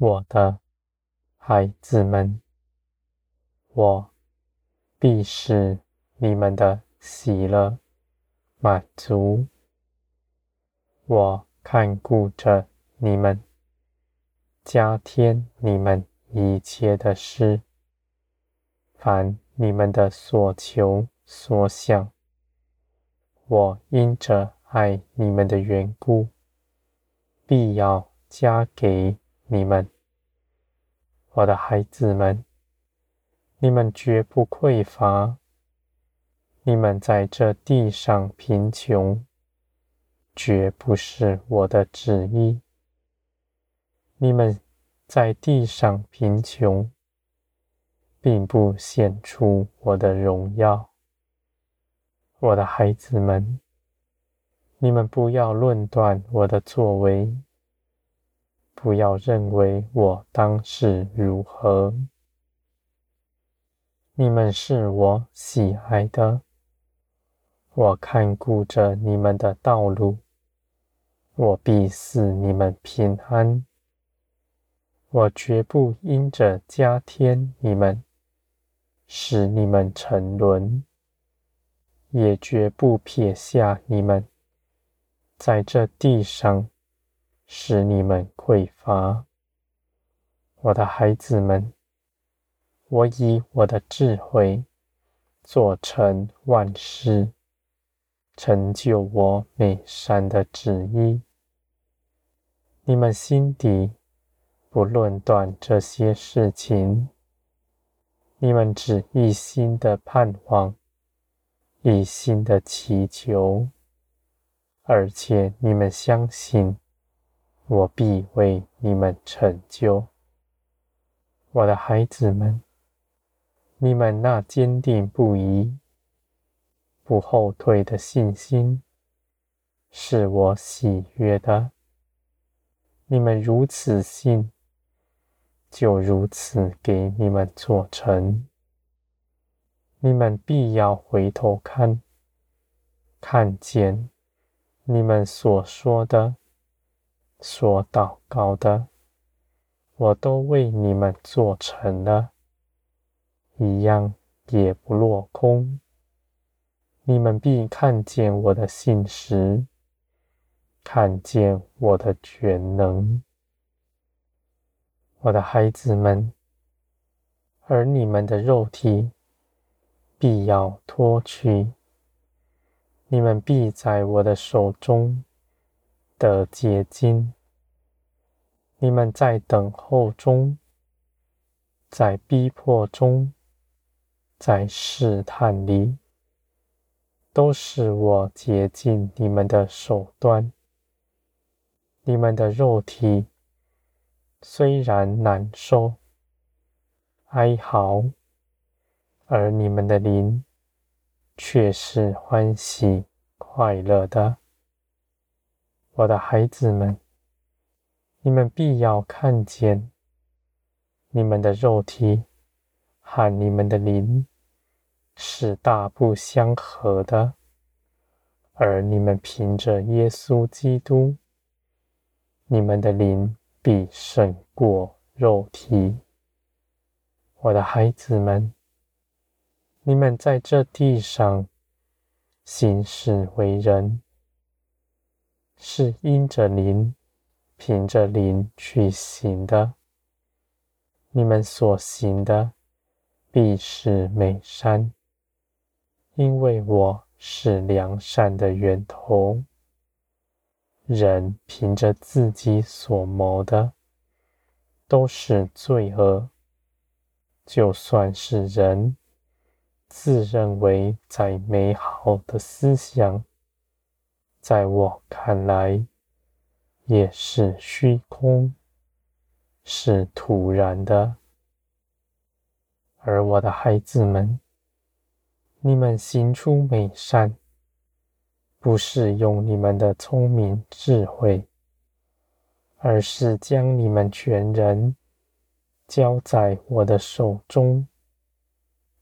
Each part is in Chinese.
我的孩子们，我必使你们的喜乐满足。我看顾着你们，加添你们一切的事，凡你们的所求所想，我因着爱你们的缘故，必要加给你们。我的孩子们，你们绝不匮乏。你们在这地上贫穷，绝不是我的旨意。你们在地上贫穷，并不显出我的荣耀。我的孩子们，你们不要论断我的作为，不要认为我当是如何。你们是我喜爱的。我看顾着你们的道路，我必赐你们平安。我绝不因着加添你们，使你们沉沦，也绝不撇下你们，在这地上使你们匮乏。我的孩子们，我以我的智慧做成万事。成就我美善的旨意。你们心底不论断这些事情，你们只一心的盼望，一心的祈求，而且你们相信，我必为你们成就。我的孩子们，你们那坚定不移。不后退的信心，是我喜悦的。你们如此信，就如此给你们做成。你们必要回头看，看见你们所说的、所祷告的，我都为你们做成了，一样也不落空。你们必看见我的信实，看见我的全能，我的孩子们，而你们的肉体必要脱去，你们必在我的手中的结晶。你们在等候中，在逼迫中，在试探里。都是我竭尽你们的手段。你们的肉体虽然难受、哀嚎，而你们的灵却是欢喜快乐的。我的孩子们，你们必要看见，你们的肉体和你们的灵。是大不相合的，而你们凭着耶稣基督，你们的灵必胜过肉体。我的孩子们，你们在这地上行事为人，是因着灵，凭着灵去行的。你们所行的，必是美善。因为我是良善的源头，人凭着自己所谋的，都是罪恶。就算是人自认为在美好的思想，在我看来也是虚空，是徒然的。而我的孩子们，你们行出美善，不是用你们的聪明智慧，而是将你们全人交在我的手中，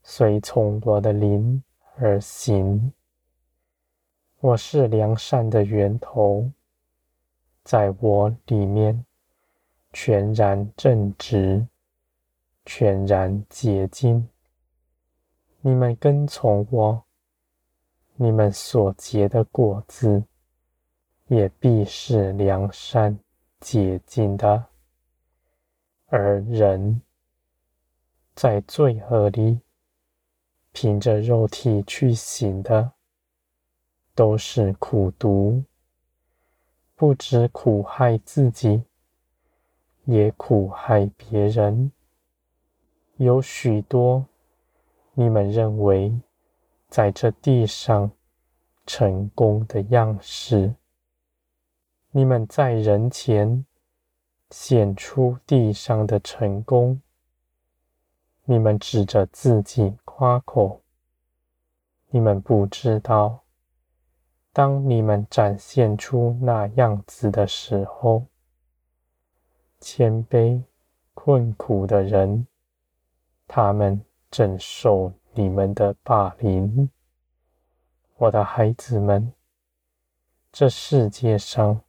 随从我的灵而行。我是良善的源头，在我里面全然正直，全然洁净。你们跟从我，你们所结的果子也必是良善洁净的。而人在罪恶里，凭着肉体去行的，都是苦毒，不止苦害自己，也苦害别人。有许多你们认为在这地上成功的样式，你们在人前显出地上的成功，你们指着自己夸口，你们不知道。当你们展现出那样子的时候，谦卑困苦的人，他们正受你们的霸凌。我的孩子们，这世界上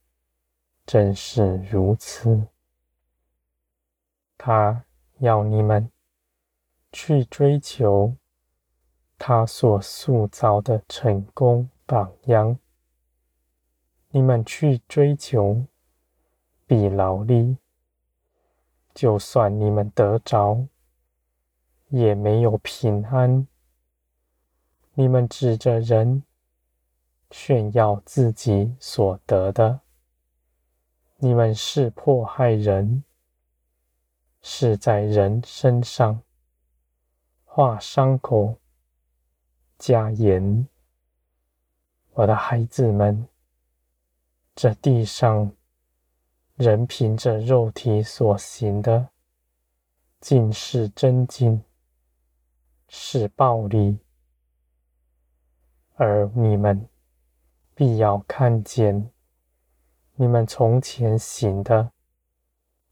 正是如此。他要你们去追求他所塑造的成功。榜样，你们去追求，必劳力。就算你们得着，也没有平安。你们指着人炫耀自己所得的，你们是迫害人，是在人身上画伤口、加盐。我的孩子们，这地上人凭着肉体所行的，尽是争竞，是暴力；而你们必要看见，你们从前行的，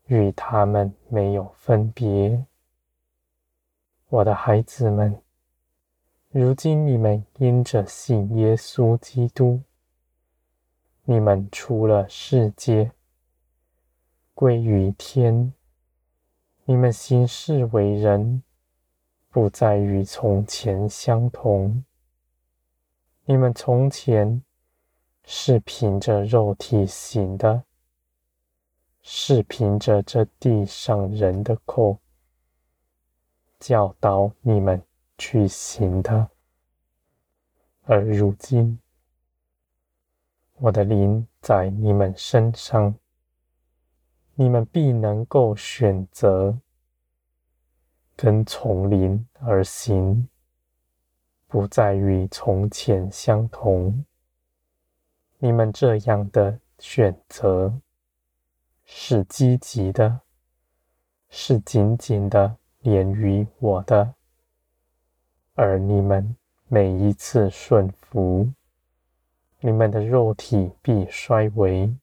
与他们没有分别。我的孩子们。如今你们因着信耶稣基督，你们出了世界，归于天。你们行事为人，不再与从前相同。你们从前是凭着肉体行的，是凭着这地上人的口教导你们。去行的，而如今，我的灵在你们身上，你们必能够选择。跟从灵而行，不再与从前相同。你们这样的选择。是积极的，是紧紧的连于我的。而你们每一次顺服，你们的肉体必衰微，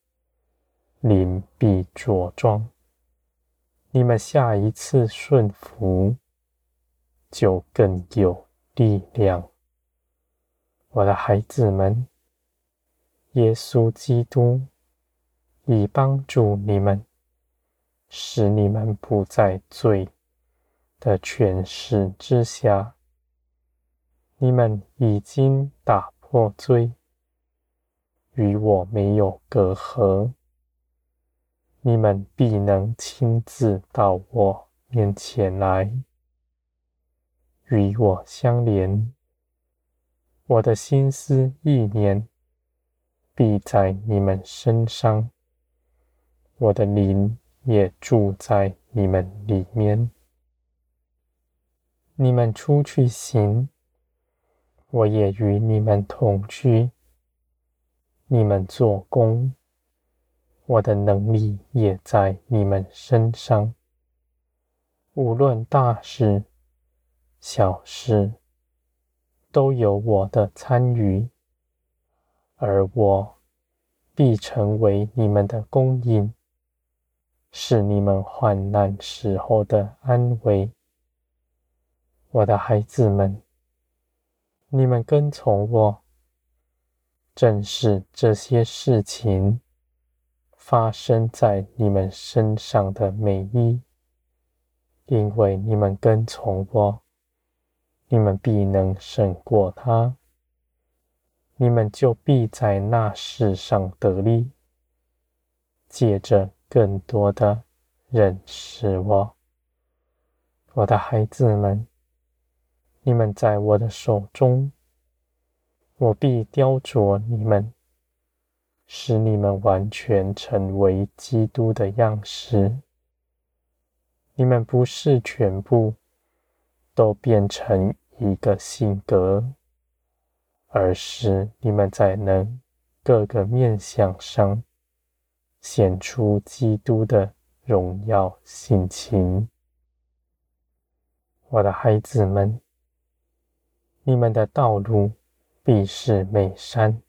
灵必茁壮。你们下一次顺服，就更有力量。我的孩子们，耶稣基督已帮助你们，使你们不在罪的权势之下。你们已经打破罪，与我没有隔阂。你们必能亲自到我面前来，与我相连。我的心思意念必在你们身上，我的灵也住在你们里面。你们出去行。我也与你们同居，你们做工，我的能力也在你们身上。无论大事、小事，都有我的参与，而我必成为你们的供应，是你们患难时候的安慰。我的孩子们。你们跟从我，正是这些事情发生在你们身上的美意，因为你们跟从我，你们必能胜过他，你们就必在那事上得利，借着更多的认识我，我的孩子们，你们在我的手中，我必雕琢你们。使你们完全成为基督的样式。你们不是全部都变成一个性格，而是你们在能各个面向上显出基督的荣耀性情。我的孩子们，你们的道路必是美善。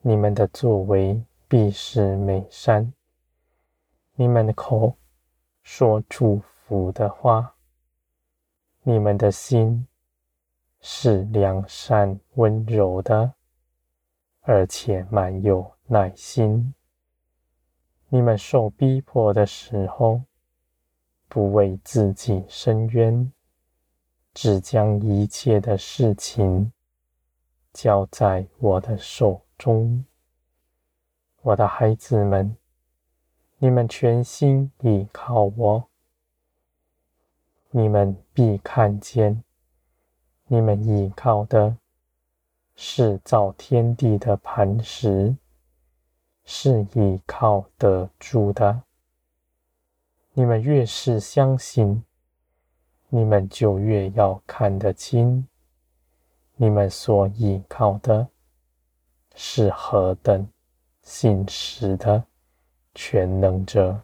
你们的作为必是美善，你们的口说祝福的话，你们的心是良善温柔的，而且满有耐心。你们受逼迫的时候，不为自己伸冤，只将一切的事情交在我的手中，我的孩子们，你们全心倚靠我，你们必看见，你们倚靠的是造天地的磐石，是倚靠得住的。你们越是相信，你们就越要看得清，你们所依靠的。是何等信实的全能者！